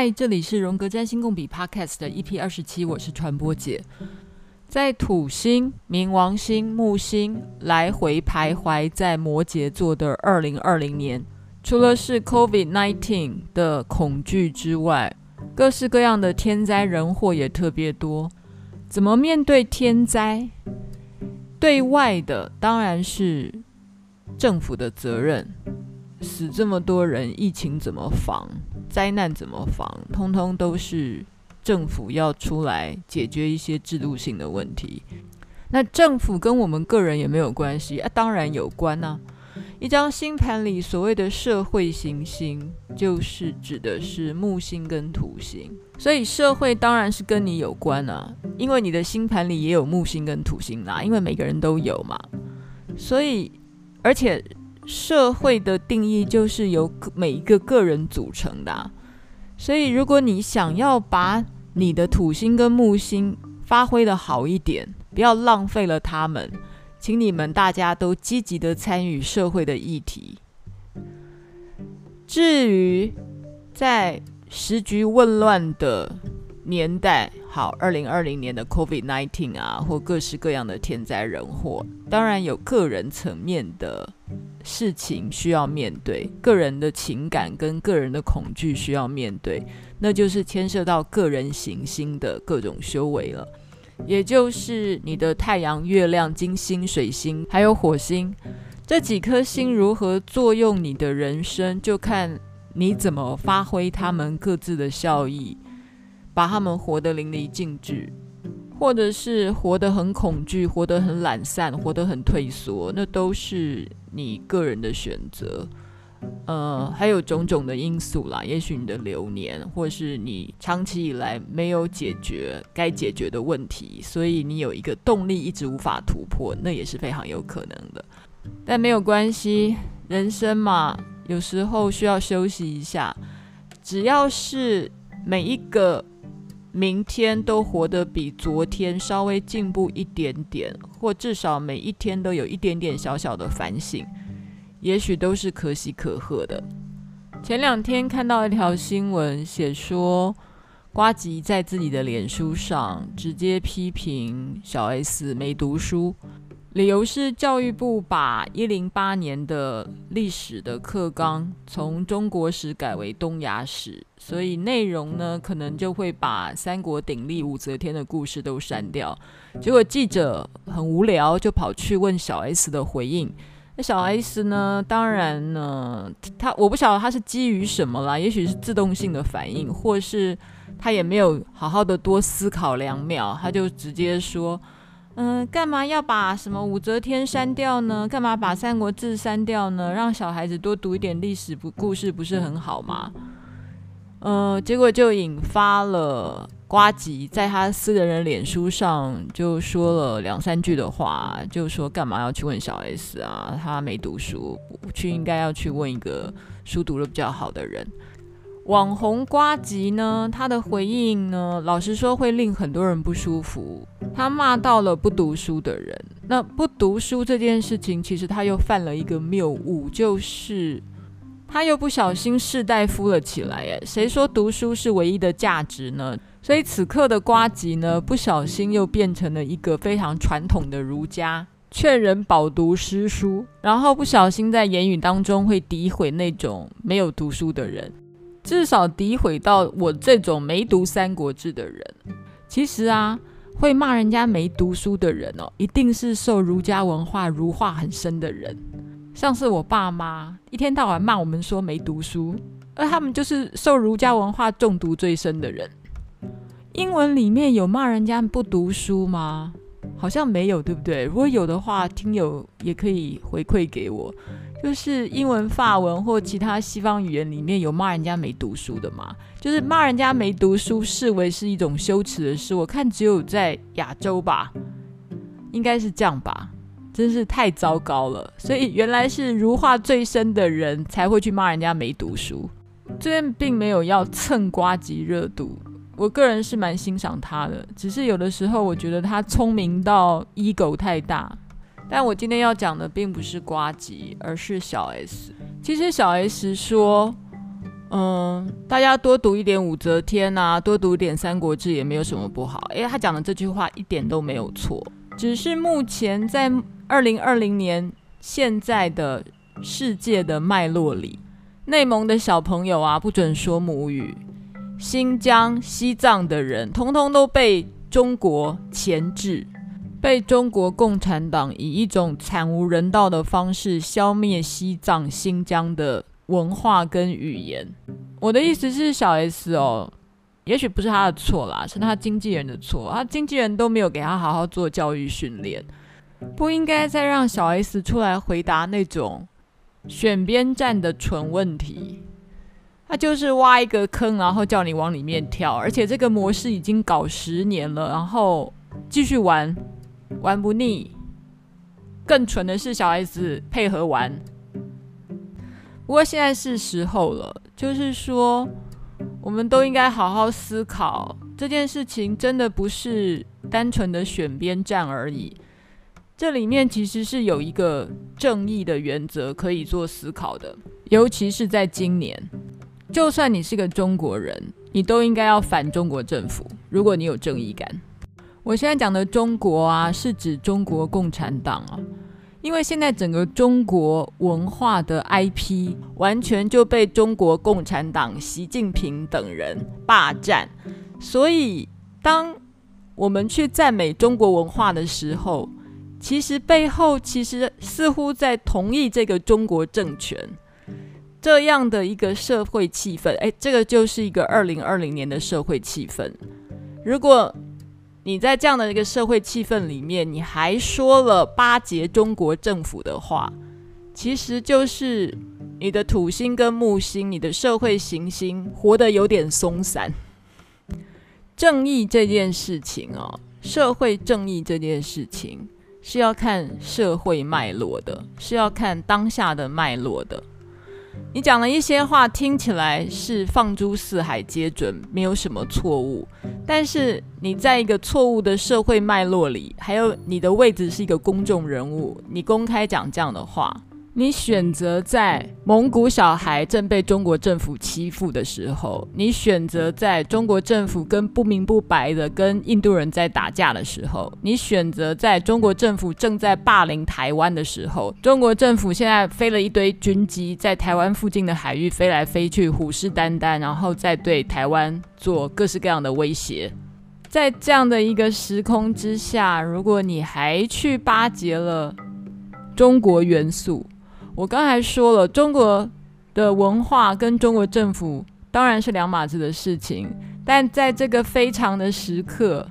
嗨，这里是荣格占星共笔 Podcast 的 EP 二十七，我是传播姐。在土星、冥王星、木星来回徘徊在摩羯座的二零二零年，除了是 COVID-19 的恐惧之外，各式各样的天灾人祸也特别多。怎么面对天灾？对外的当然是政府的责任，死这么多人，疫情怎么防？灾难怎么防？通通都是政府要出来解决一些制度性的问题。那政府跟我们个人也没有关系啊，当然有关啊。一张星盘里所谓的社会行星，就是指的是木星跟土星，所以社会当然是跟你有关啊，因为你的星盘里也有木星跟土星啦，因为每个人都有嘛。所以，而且。社会的定义就是由每一个个人组成的，所以如果你想要把你的土星跟木星发挥得好一点，不要浪费了他们，请你们大家都积极的参与社会的议题。至于在时局混乱的年代，好，二零二零年的 COVID-19 啊，或各式各样的天灾人祸，当然有个人层面的。事情需要面对，个人的情感跟个人的恐惧需要面对，那就是牵涉到个人行星的各种修为了，也就是你的太阳、月亮、金星、水星，还有火星这几颗星如何作用你的人生，就看你怎么发挥他们各自的效益，把他们活得淋漓尽致。或者是活得很恐惧，活得很懒散，活得很退缩，那都是你个人的选择。呃，还有种种的因素啦，也许你的流年，或是你长期以来没有解决该解决的问题，所以你有一个动力一直无法突破，那也是非常有可能的。但没有关系，人生嘛，有时候需要休息一下。只要是每一个。明天都活得比昨天稍微进步一点点，或至少每一天都有一点点小小的反省，也许都是可喜可贺的。前两天看到一条新闻，写说瓜吉在自己的脸书上直接批评小 S 没读书。理由是教育部把一零八年的历史的课纲从中国史改为东亚史，所以内容呢可能就会把三国鼎立武则天的故事都删掉。结果记者很无聊，就跑去问小 S 的回应。那小 S 呢，当然呢，他我不晓得他是基于什么啦，也许是自动性的反应，或是他也没有好好的多思考两秒，他就直接说。嗯，干嘛要把什么武则天删掉呢？干嘛把《三国志》删掉呢？让小孩子多读一点历史不故事，不是很好吗？呃，结果就引发了瓜吉在他私人的脸书上就说了两三句的话，就说干嘛要去问小 S 啊？他没读书，去应该要去问一个书读得比较好的人。网红瓜吉呢，他的回应呢，老实说会令很多人不舒服。他骂到了不读书的人。那不读书这件事情，其实他又犯了一个谬误，就是他又不小心士大夫了起来。哎，谁说读书是唯一的价值呢？所以此刻的瓜吉呢，不小心又变成了一个非常传统的儒家，劝人饱读诗书，然后不小心在言语当中会诋毁那种没有读书的人。至少诋毁到我这种没读《三国志》的人。其实啊，会骂人家没读书的人哦，一定是受儒家文化儒化很深的人。像是我爸妈，一天到晚骂我们说没读书，而他们就是受儒家文化中毒最深的人。英文里面有骂人家不读书吗？好像没有，对不对？如果有的话，听友也可以回馈给我。就是英文、法文或其他西方语言里面有骂人家没读书的吗？就是骂人家没读书视为是一种羞耻的事。我看只有在亚洲吧，应该是这样吧，真是太糟糕了。所以原来是儒化最深的人才会去骂人家没读书。这边并没有要蹭瓜吉热度，我个人是蛮欣赏他的，只是有的时候我觉得他聪明到 ego 太大。但我今天要讲的并不是呱吉，而是小 S。其实小 S 说，嗯，大家多读一点武则天啊，多读一点三国志也没有什么不好。诶，他讲的这句话一点都没有错，只是目前在二零二零年现在的世界的脉络里，内蒙的小朋友啊不准说母语，新疆、西藏的人通通都被中国钳制，被中国共产党以一种惨无人道的方式消灭西藏、新疆的。文化跟语言，我的意思是小 S 哦，也许不是他的错啦，是他经纪人的错。他经纪人都没有给他好好做教育训练，不应该再让小 S 出来回答那种选边站的蠢问题。他就是挖一个坑，然后叫你往里面跳，而且这个模式已经搞十年了，然后继续玩，玩不腻。更蠢的是小 S 配合玩。不过现在是时候了，就是说，我们都应该好好思考这件事情，真的不是单纯的选边站而已。这里面其实是有一个正义的原则可以做思考的，尤其是在今年，就算你是个中国人，你都应该要反中国政府。如果你有正义感，我现在讲的中国啊，是指中国共产党啊。因为现在整个中国文化的 IP 完全就被中国共产党习近平等人霸占，所以当我们去赞美中国文化的时候，其实背后其实似乎在同意这个中国政权这样的一个社会气氛。哎，这个就是一个二零二零年的社会气氛。如果你在这样的一个社会气氛里面，你还说了巴结中国政府的话，其实就是你的土星跟木星，你的社会行星活得有点松散。正义这件事情哦，社会正义这件事情是要看社会脉络的，是要看当下的脉络的。你讲了一些话，听起来是放诸四海皆准，没有什么错误。但是你在一个错误的社会脉络里，还有你的位置是一个公众人物，你公开讲这样的话。你选择在蒙古小孩正被中国政府欺负的时候，你选择在中国政府跟不明不白的跟印度人在打架的时候，你选择在中国政府正在霸凌台湾的时候，中国政府现在飞了一堆军机在台湾附近的海域飞来飞去，虎视眈眈，然后再对台湾做各式各样的威胁。在这样的一个时空之下，如果你还去巴结了中国元素，我刚才说了，中国的文化跟中国政府当然是两码子的事情，但在这个非常的时刻，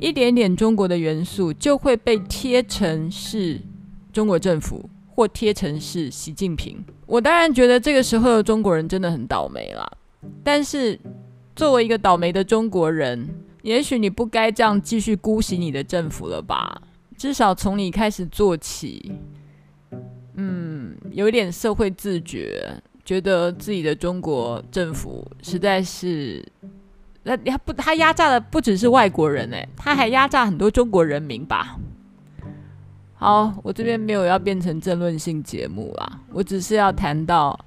一点点中国的元素就会被贴成是中国政府，或贴成是习近平。我当然觉得这个时候的中国人真的很倒霉啦，但是作为一个倒霉的中国人，也许你不该这样继续姑息你的政府了吧？至少从你开始做起。嗯，有一点社会自觉，觉得自己的中国政府实在是，那他不，他压榨的不只是外国人哎，他还压榨很多中国人民吧。好，我这边没有要变成争论性节目啦，我只是要谈到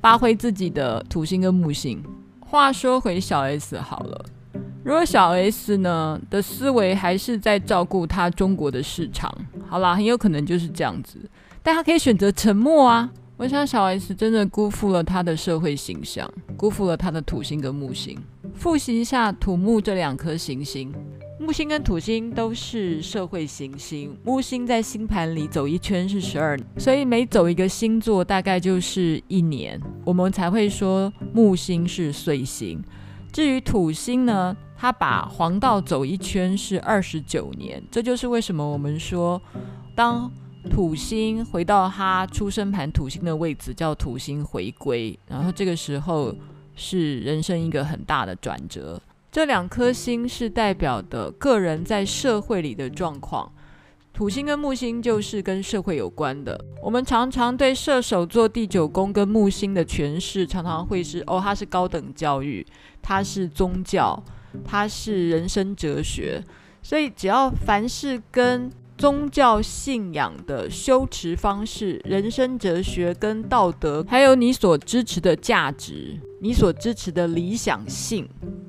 发挥自己的土星跟木星。话说回小 S 好了，如果小 S 呢的思维还是在照顾他中国的市场，好啦，很有可能就是这样子。但他可以选择沉默啊！我想小 S 真的辜负了他的社会形象，辜负了他的土星跟木星。复习一下土木这两颗行星，木星跟土星都是社会行星。木星在星盘里走一圈是十二，所以每走一个星座大概就是一年，我们才会说木星是岁星。至于土星呢，它把黄道走一圈是二十九年，这就是为什么我们说当。土星回到他出生盘土星的位置，叫土星回归，然后这个时候是人生一个很大的转折。这两颗星是代表的个人在社会里的状况，土星跟木星就是跟社会有关的。我们常常对射手座第九宫跟木星的诠释，常常会是哦，它是高等教育，它是宗教，它是人生哲学。所以只要凡是跟宗教信仰的修持方式、人生哲学跟道德，还有你所支持的价值，你所支持的理想性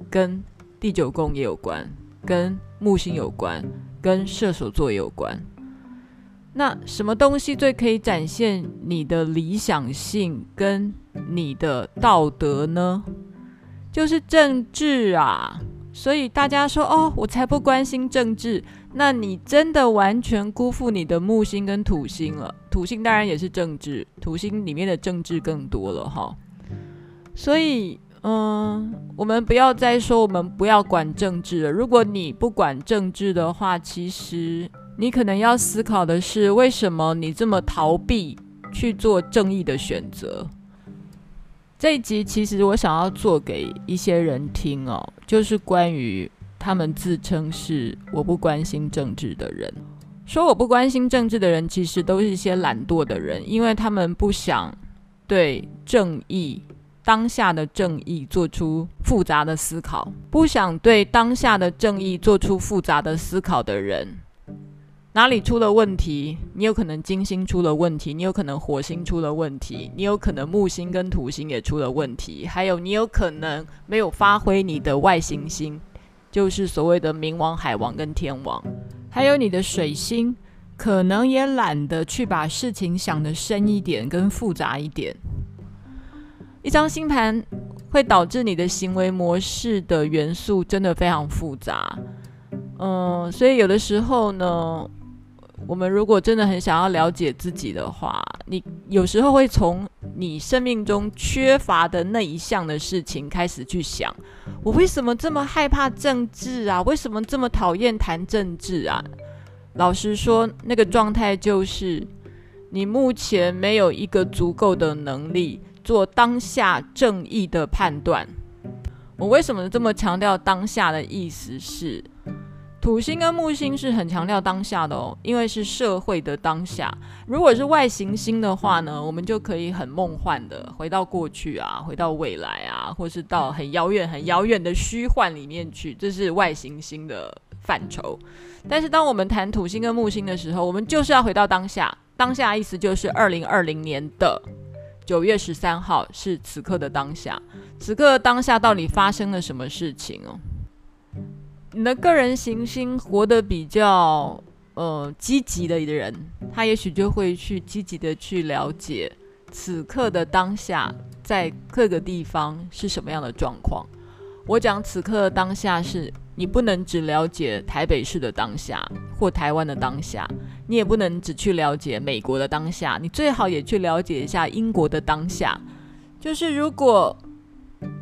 跟第九宫也有关，跟木星有关，跟射手座也有关。那什么东西最可以展现你的理想性跟你的道德呢？就是政治啊！所以大家说哦，我才不关心政治。那你真的完全辜负你的木星跟土星了。土星当然也是政治，土星里面的政治更多了哈。所以，嗯，我们不要再说我们不要管政治了。如果你不管政治的话，其实。你可能要思考的是，为什么你这么逃避去做正义的选择？这一集其实我想要做给一些人听哦，就是关于他们自称是我不关心政治的人。说我不关心政治的人，其实都是一些懒惰的人，因为他们不想对正义、当下的正义做出复杂的思考，不想对当下的正义做出复杂的思考的人。哪里出了问题？你有可能金星出了问题，你有可能火星出了问题，你有可能木星跟土星也出了问题，还有你有可能没有发挥你的外行星，就是所谓的冥王、海王跟天王，还有你的水星，可能也懒得去把事情想得深一点跟复杂一点。一张星盘会导致你的行为模式的元素真的非常复杂，嗯，所以有的时候呢。我们如果真的很想要了解自己的话，你有时候会从你生命中缺乏的那一项的事情开始去想：我为什么这么害怕政治啊？为什么这么讨厌谈政治啊？老实说，那个状态就是你目前没有一个足够的能力做当下正义的判断。我为什么这么强调当下的意思是？土星跟木星是很强调当下的哦，因为是社会的当下。如果是外行星的话呢，我们就可以很梦幻的回到过去啊，回到未来啊，或是到很遥远、很遥远的虚幻里面去，这是外行星的范畴。但是当我们谈土星跟木星的时候，我们就是要回到当下。当下意思就是二零二零年的九月十三号是此刻的当下。此刻当下到底发生了什么事情哦？你的个人行星活得比较呃积极的一个人，他也许就会去积极的去了解此刻的当下在各个地方是什么样的状况。我讲此刻的当下是，你不能只了解台北市的当下或台湾的当下，你也不能只去了解美国的当下，你最好也去了解一下英国的当下。就是如果。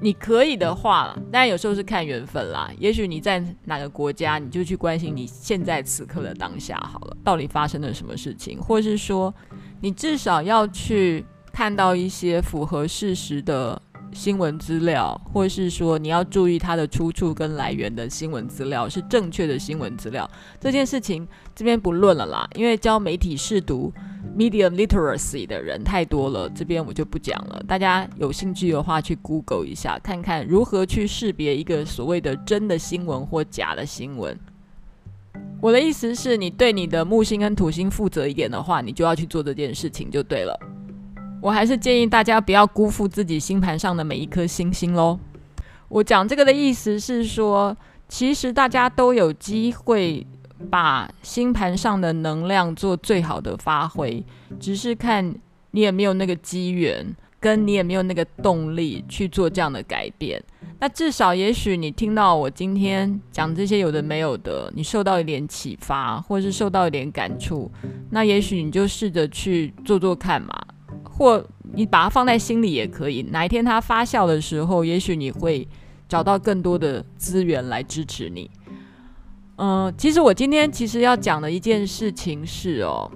你可以的话，但有时候是看缘分啦。也许你在哪个国家，你就去关心你现在此刻的当下好了，到底发生了什么事情，或是说，你至少要去看到一些符合事实的新闻资料，或是说你要注意它的出处跟来源的新闻资料是正确的新闻资料。这件事情这边不论了啦，因为教媒体试读。Medium literacy 的人太多了，这边我就不讲了。大家有兴趣的话，去 Google 一下，看看如何去识别一个所谓的真的新闻或假的新闻。我的意思是，你对你的木星跟土星负责一点的话，你就要去做这件事情就对了。我还是建议大家不要辜负自己星盘上的每一颗星星喽。我讲这个的意思是说，其实大家都有机会。把星盘上的能量做最好的发挥，只是看你有没有那个机缘，跟你有没有那个动力去做这样的改变。那至少，也许你听到我今天讲这些有的没有的，你受到一点启发，或是受到一点感触，那也许你就试着去做做看嘛，或你把它放在心里也可以。哪一天它发酵的时候，也许你会找到更多的资源来支持你。嗯，其实我今天其实要讲的一件事情是哦，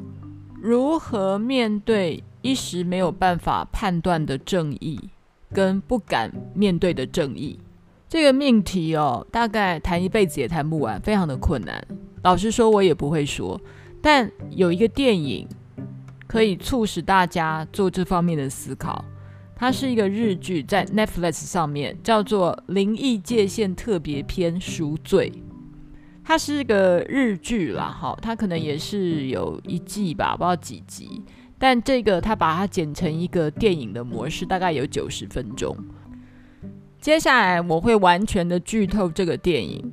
如何面对一时没有办法判断的正义，跟不敢面对的正义这个命题哦，大概谈一辈子也谈不完，非常的困难。老实说，我也不会说，但有一个电影可以促使大家做这方面的思考。它是一个日剧，在 Netflix 上面叫做《灵异界限特别篇：赎罪》。它是个日剧啦，哈，它可能也是有一季吧，不知道几集。但这个它把它剪成一个电影的模式，大概有九十分钟。接下来我会完全的剧透这个电影。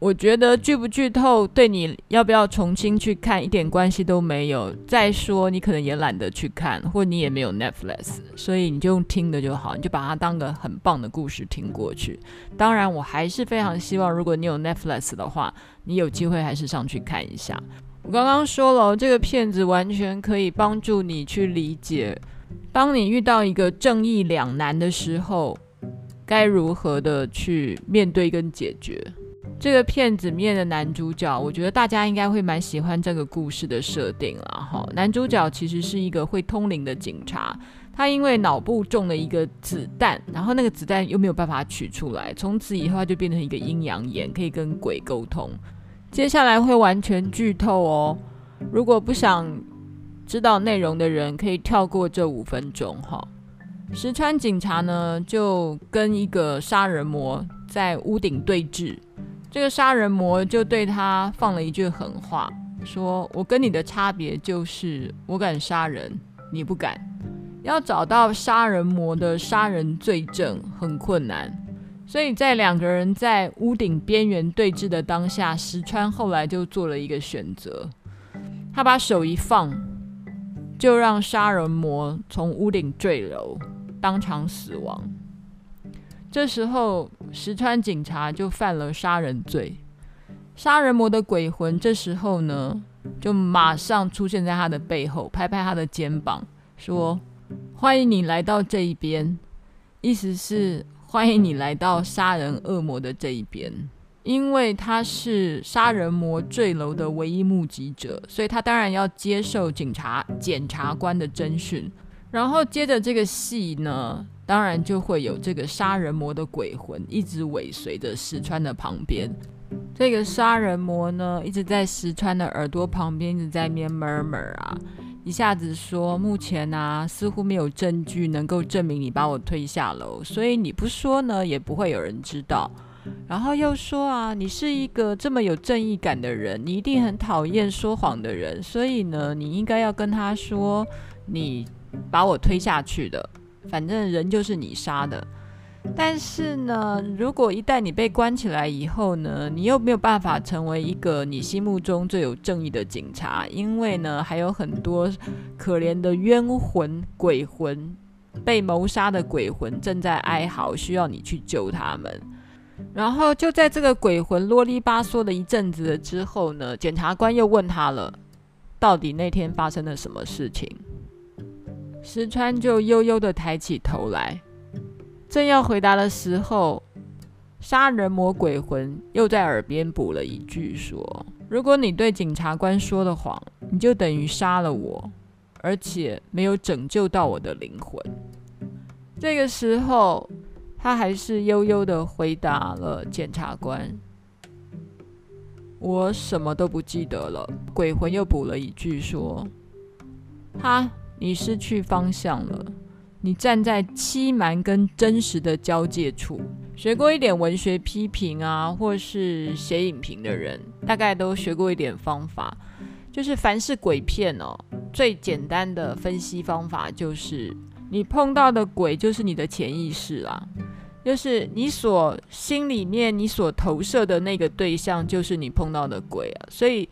我觉得剧不剧透对你要不要重新去看一点关系都没有。再说你可能也懒得去看，或你也没有 Netflix，所以你就用听的就好，你就把它当个很棒的故事听过去。当然，我还是非常希望，如果你有 Netflix 的话，你有机会还是上去看一下。我刚刚说了，这个片子完全可以帮助你去理解，当你遇到一个正义两难的时候，该如何的去面对跟解决。这个片子面的男主角，我觉得大家应该会蛮喜欢这个故事的设定了哈。男主角其实是一个会通灵的警察，他因为脑部中了一个子弹，然后那个子弹又没有办法取出来，从此以后他就变成一个阴阳眼，可以跟鬼沟通。接下来会完全剧透哦，如果不想知道内容的人，可以跳过这五分钟哈。石川警察呢，就跟一个杀人魔在屋顶对峙。这个杀人魔就对他放了一句狠话，说：“我跟你的差别就是，我敢杀人，你不敢。要找到杀人魔的杀人罪证很困难，所以在两个人在屋顶边缘对峙的当下，石川后来就做了一个选择，他把手一放，就让杀人魔从屋顶坠楼，当场死亡。”这时候，石川警察就犯了杀人罪。杀人魔的鬼魂这时候呢，就马上出现在他的背后，拍拍他的肩膀，说：“欢迎你来到这一边。”意思是欢迎你来到杀人恶魔的这一边，因为他是杀人魔坠楼的唯一目击者，所以他当然要接受警察检察官的侦讯。然后接着这个戏呢，当然就会有这个杀人魔的鬼魂一直尾随着石川的旁边。这个杀人魔呢，一直在石川的耳朵旁边一直在那边 murmur 啊，一下子说目前啊似乎没有证据能够证明你把我推下楼，所以你不说呢也不会有人知道。然后又说啊，你是一个这么有正义感的人，你一定很讨厌说谎的人，所以呢你应该要跟他说你把我推下去的。反正人就是你杀的，但是呢，如果一旦你被关起来以后呢，你又没有办法成为一个你心目中最有正义的警察，因为呢，还有很多可怜的冤魂、鬼魂，被谋杀的鬼魂正在哀嚎，需要你去救他们。然后就在这个鬼魂啰里吧嗦的一阵子了之后呢，检察官又问他了，到底那天发生了什么事情？石川就悠悠地抬起头来，正要回答的时候，杀人魔鬼魂又在耳边补了一句说：“如果你对检察官说了谎，你就等于杀了我，而且没有拯救到我的灵魂。”这个时候，他还是悠悠地回答了检察官：“我什么都不记得了。”鬼魂又补了一句说：“他。”你失去方向了，你站在欺瞒跟真实的交界处。学过一点文学批评啊，或是写影评的人，大概都学过一点方法，就是凡是鬼片哦，最简单的分析方法就是，你碰到的鬼就是你的潜意识啦，就是你所心里面你所投射的那个对象，就是你碰到的鬼啊，所以。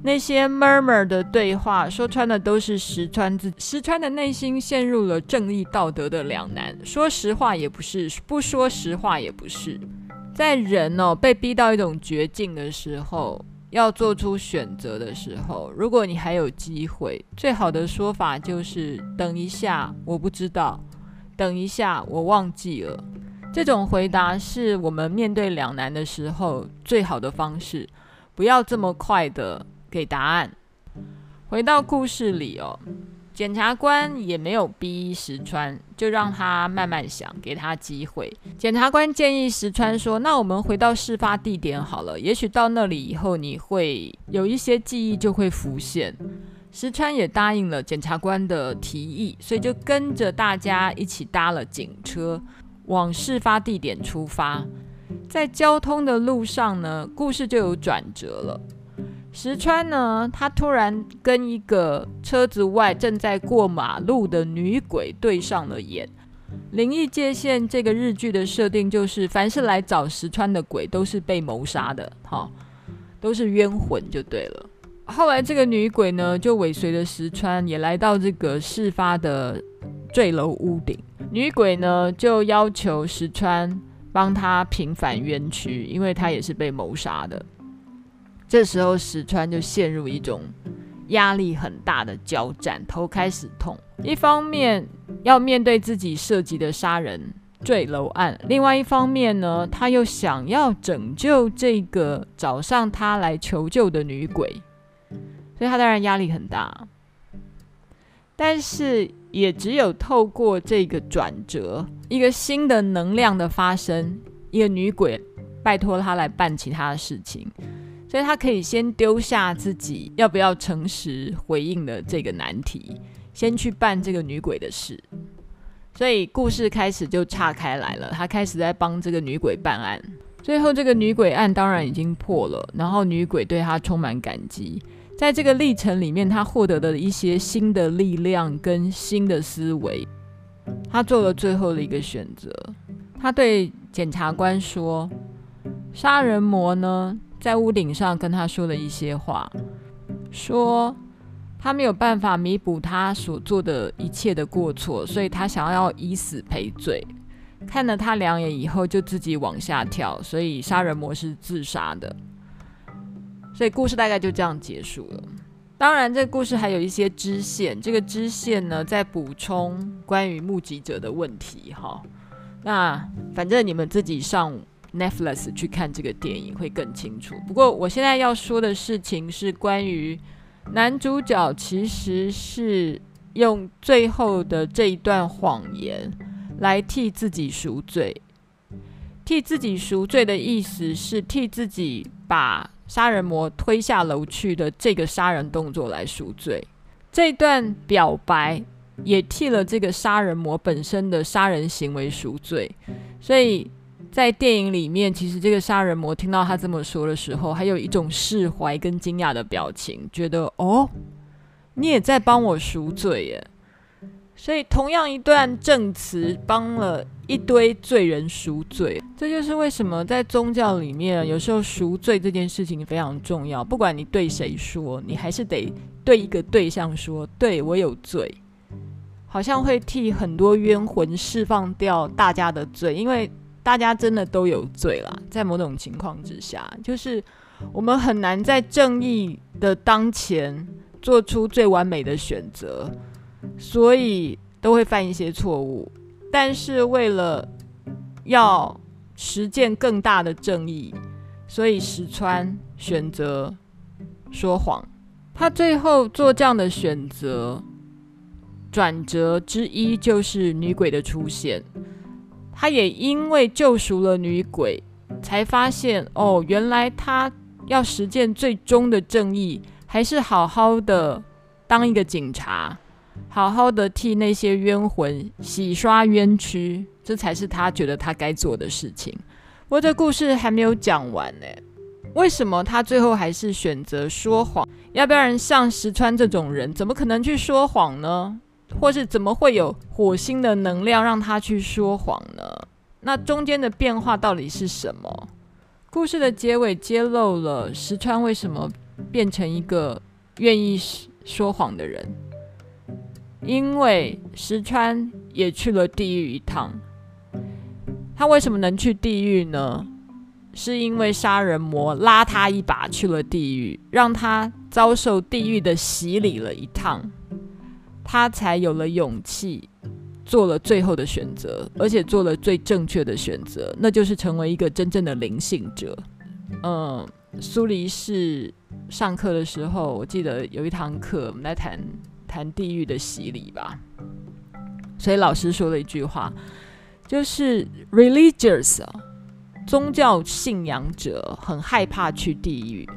那些 murmur 的对话，说穿的都是石川自石川的内心陷入了正义道德的两难，说实话也不是，不说实话也不是。在人哦被逼到一种绝境的时候，要做出选择的时候，如果你还有机会，最好的说法就是等一下，我不知道，等一下，我忘记了。这种回答是我们面对两难的时候最好的方式，不要这么快的。给答案。回到故事里哦，检察官也没有逼石川，就让他慢慢想，给他机会。检察官建议石川说：“那我们回到事发地点好了，也许到那里以后，你会有一些记忆就会浮现。”石川也答应了检察官的提议，所以就跟着大家一起搭了警车，往事发地点出发。在交通的路上呢，故事就有转折了。石川呢，他突然跟一个车子外正在过马路的女鬼对上了眼。灵异界限这个日剧的设定就是，凡是来找石川的鬼都是被谋杀的，哈，都是冤魂就对了。后来这个女鬼呢，就尾随着石川也来到这个事发的坠楼屋顶。女鬼呢，就要求石川帮她平反冤屈，因为她也是被谋杀的。这时候石川就陷入一种压力很大的交战，头开始痛。一方面要面对自己涉及的杀人坠楼案，另外一方面呢，他又想要拯救这个找上他来求救的女鬼，所以他当然压力很大。但是也只有透过这个转折，一个新的能量的发生，一个女鬼拜托他来办其他的事情，所以他可以先丢下自己要不要诚实回应的这个难题。先去办这个女鬼的事，所以故事开始就岔开来了。他开始在帮这个女鬼办案，最后这个女鬼案当然已经破了，然后女鬼对他充满感激。在这个历程里面，他获得的一些新的力量跟新的思维，他做了最后的一个选择。他对检察官说：“杀人魔呢，在屋顶上跟他说了一些话，说。”他没有办法弥补他所做的一切的过错，所以他想要以死赔罪。看了他两眼以后，就自己往下跳，所以杀人魔是自杀的。所以故事大概就这样结束了。当然，这个故事还有一些支线，这个支线呢，在补充关于目击者的问题。哈，那反正你们自己上 Netflix 去看这个电影会更清楚。不过，我现在要说的事情是关于。男主角其实是用最后的这一段谎言来替自己赎罪。替自己赎罪的意思是替自己把杀人魔推下楼去的这个杀人动作来赎罪。这段表白也替了这个杀人魔本身的杀人行为赎罪。所以。在电影里面，其实这个杀人魔听到他这么说的时候，还有一种释怀跟惊讶的表情，觉得哦，你也在帮我赎罪耶。所以同样一段证词，帮了一堆罪人赎罪。这就是为什么在宗教里面，有时候赎罪这件事情非常重要。不管你对谁说，你还是得对一个对象说，对我有罪，好像会替很多冤魂释放掉大家的罪，因为。大家真的都有罪啦，在某种情况之下，就是我们很难在正义的当前做出最完美的选择，所以都会犯一些错误。但是为了要实践更大的正义，所以石川选择说谎。他最后做这样的选择，转折之一就是女鬼的出现。他也因为救赎了女鬼，才发现哦，原来他要实践最终的正义，还是好好的当一个警察，好好的替那些冤魂洗刷冤屈，这才是他觉得他该做的事情。不过这故事还没有讲完呢，为什么他最后还是选择说谎？要不然像石川这种人，怎么可能去说谎呢？或是怎么会有火星的能量让他去说谎呢？那中间的变化到底是什么？故事的结尾揭露了石川为什么变成一个愿意说谎的人，因为石川也去了地狱一趟。他为什么能去地狱呢？是因为杀人魔拉他一把去了地狱，让他遭受地狱的洗礼了一趟。他才有了勇气，做了最后的选择，而且做了最正确的选择，那就是成为一个真正的灵性者。嗯，苏黎世上课的时候，我记得有一堂课，我们来谈谈地狱的洗礼吧。所以老师说了一句话，就是 religious，宗教信仰者很害怕去地狱，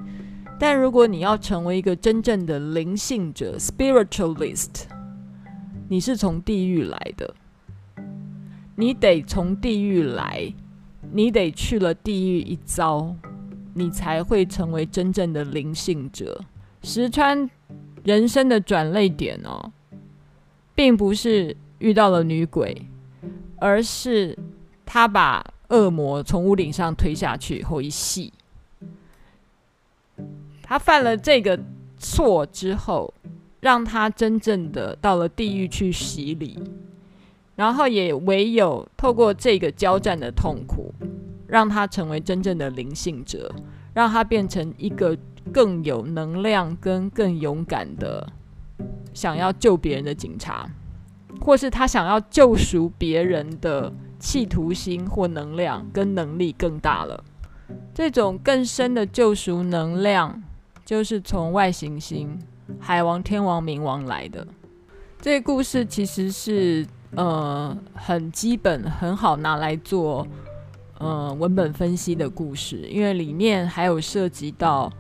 但如果你要成为一个真正的灵性者 （spiritualist）。你是从地狱来的，你得从地狱来，你得去了地狱一遭，你才会成为真正的灵性者。石川人生的转捩点哦，并不是遇到了女鬼，而是他把恶魔从屋顶上推下去以后一戏。他犯了这个错之后，让他真正的到了地狱去洗礼，然后也唯有透过这个交战的痛苦，让他成为真正的灵性者，让他变成一个更有能量跟更勇敢的想要救别人的警察，或是他想要救赎别人的企图心或能量跟能力更大了。这种更深的救赎能量。就是从外行星海王、天王、冥王来的。这个故事其实是呃很基本、很好拿来做呃文本分析的故事，因为里面还有涉及到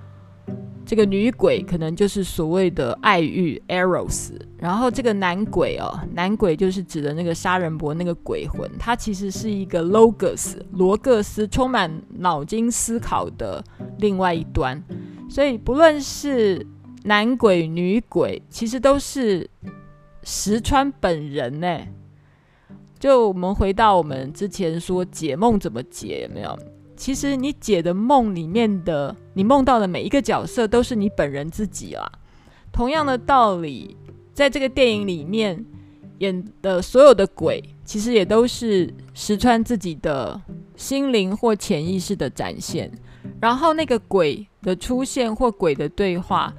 这个女鬼可能就是所谓的爱欲 Eros，然后这个男鬼哦，男鬼就是指的那个杀人魔那个鬼魂，他其实是一个 Logos 罗格斯，充满脑筋思考的另外一端。所以，不论是男鬼、女鬼，其实都是石川本人呢。就我们回到我们之前说解梦怎么解，有没有？其实你解的梦里面的，你梦到的每一个角色都是你本人自己啦。同样的道理，在这个电影里面演的所有的鬼，其实也都是石川自己的心灵或潜意识的展现。然后那个鬼的出现或鬼的对话，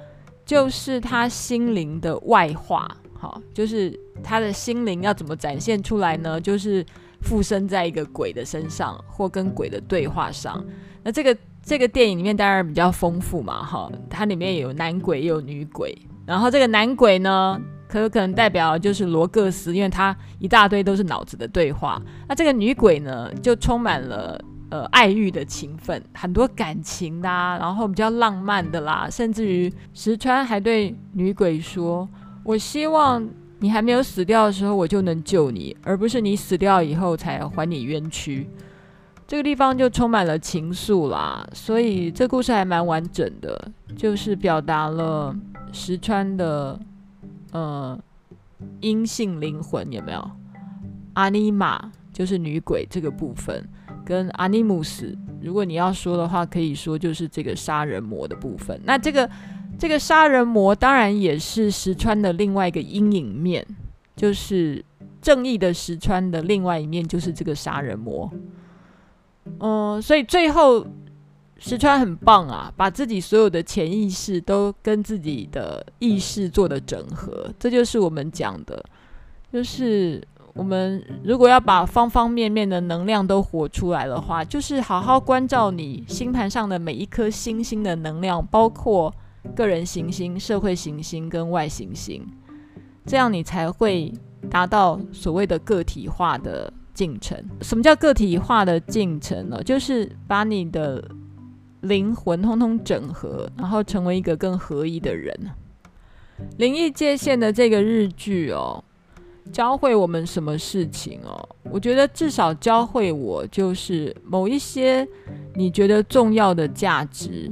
就是他心灵的外化，好，就是他的心灵要怎么展现出来呢？就是附身在一个鬼的身上，或跟鬼的对话上。那这个这个电影里面当然比较丰富嘛，哈，它里面有男鬼也有女鬼。然后这个男鬼呢，可有可能代表就是罗各斯，因为他一大堆都是脑子的对话。那这个女鬼呢，就充满了。呃，爱欲的情分，很多感情啦，然后比较浪漫的啦，甚至于石川还对女鬼说：“我希望你还没有死掉的时候，我就能救你，而不是你死掉以后才还你冤屈。”这个地方就充满了情愫啦，所以这故事还蛮完整的，就是表达了石川的呃阴性灵魂有没有？阿尼玛就是女鬼这个部分。跟阿尼姆斯，如果你要说的话，可以说就是这个杀人魔的部分。那这个这个杀人魔当然也是石川的另外一个阴影面，就是正义的石川的另外一面，就是这个杀人魔。嗯，所以最后石川很棒啊，把自己所有的潜意识都跟自己的意识做的整合，这就是我们讲的，就是。我们如果要把方方面面的能量都活出来的话，就是好好关照你星盘上的每一颗星星的能量，包括个人行星、社会行星跟外行星，这样你才会达到所谓的个体化的进程。什么叫个体化的进程呢？就是把你的灵魂通通整合，然后成为一个更合一的人。灵异界限的这个日剧哦。教会我们什么事情哦？我觉得至少教会我，就是某一些你觉得重要的价值，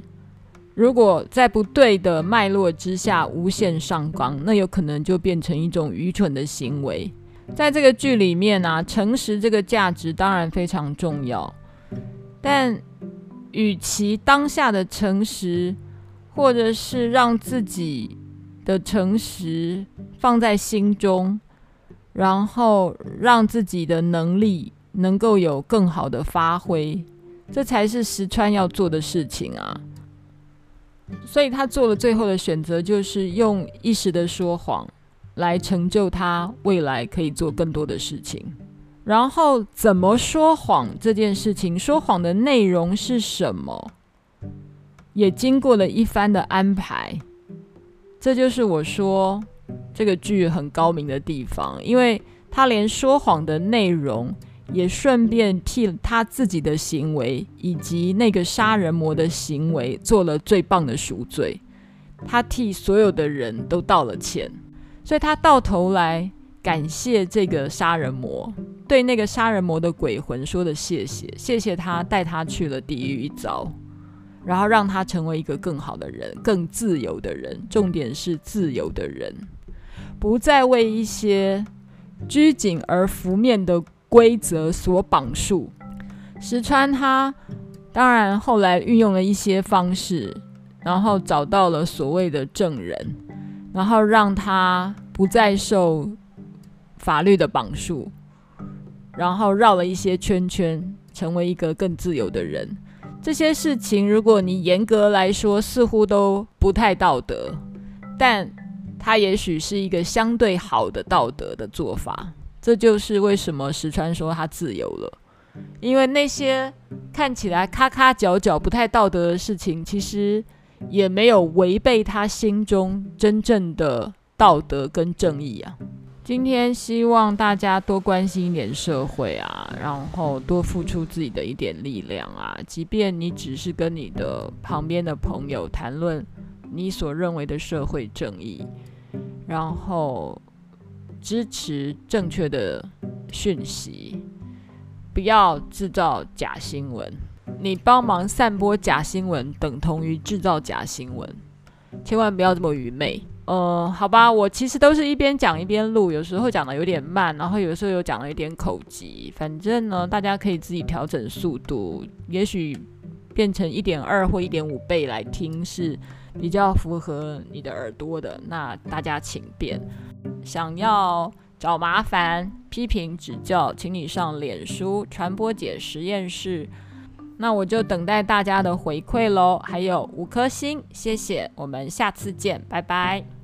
如果在不对的脉络之下无限上纲，那有可能就变成一种愚蠢的行为。在这个剧里面啊，诚实这个价值当然非常重要，但与其当下的诚实，或者是让自己的诚实放在心中。然后让自己的能力能够有更好的发挥，这才是石川要做的事情啊。所以他做了最后的选择，就是用一时的说谎来成就他未来可以做更多的事情。然后怎么说谎这件事情，说谎的内容是什么，也经过了一番的安排。这就是我说。这个剧很高明的地方，因为他连说谎的内容也顺便替他自己的行为以及那个杀人魔的行为做了最棒的赎罪。他替所有的人都道了歉，所以他到头来感谢这个杀人魔，对那个杀人魔的鬼魂说的谢谢，谢谢他带他去了地狱一遭，然后让他成为一个更好的人，更自由的人。重点是自由的人。不再为一些拘谨而浮面的规则所绑束。石川他当然后来运用了一些方式，然后找到了所谓的证人，然后让他不再受法律的绑束，然后绕了一些圈圈，成为一个更自由的人。这些事情，如果你严格来说，似乎都不太道德，但它也许是一个相对好的道德的做法。这就是为什么石川说他自由了，因为那些看起来咔咔角角不太道德的事情，其实也没有违背他心中真正的道德跟正义啊。今天希望大家多关心一点社会啊，然后多付出自己的一点力量啊。即便你只是跟你的旁边的朋友谈论你所认为的社会正义，然后支持正确的讯息，不要制造假新闻。你帮忙散播假新闻，等同于制造假新闻，千万不要这么愚昧。呃，好吧，我其实都是一边讲一边录，有时候讲的有点慢，然后有时候又讲了一点口急。反正呢，大家可以自己调整速度，也许变成一点二或一点五倍来听是比较符合你的耳朵的。那大家请便。想要找麻烦、批评指教，请你上脸书传播姐实验室。那我就等待大家的回馈喽，还有五颗星，谢谢，我们下次见，拜拜。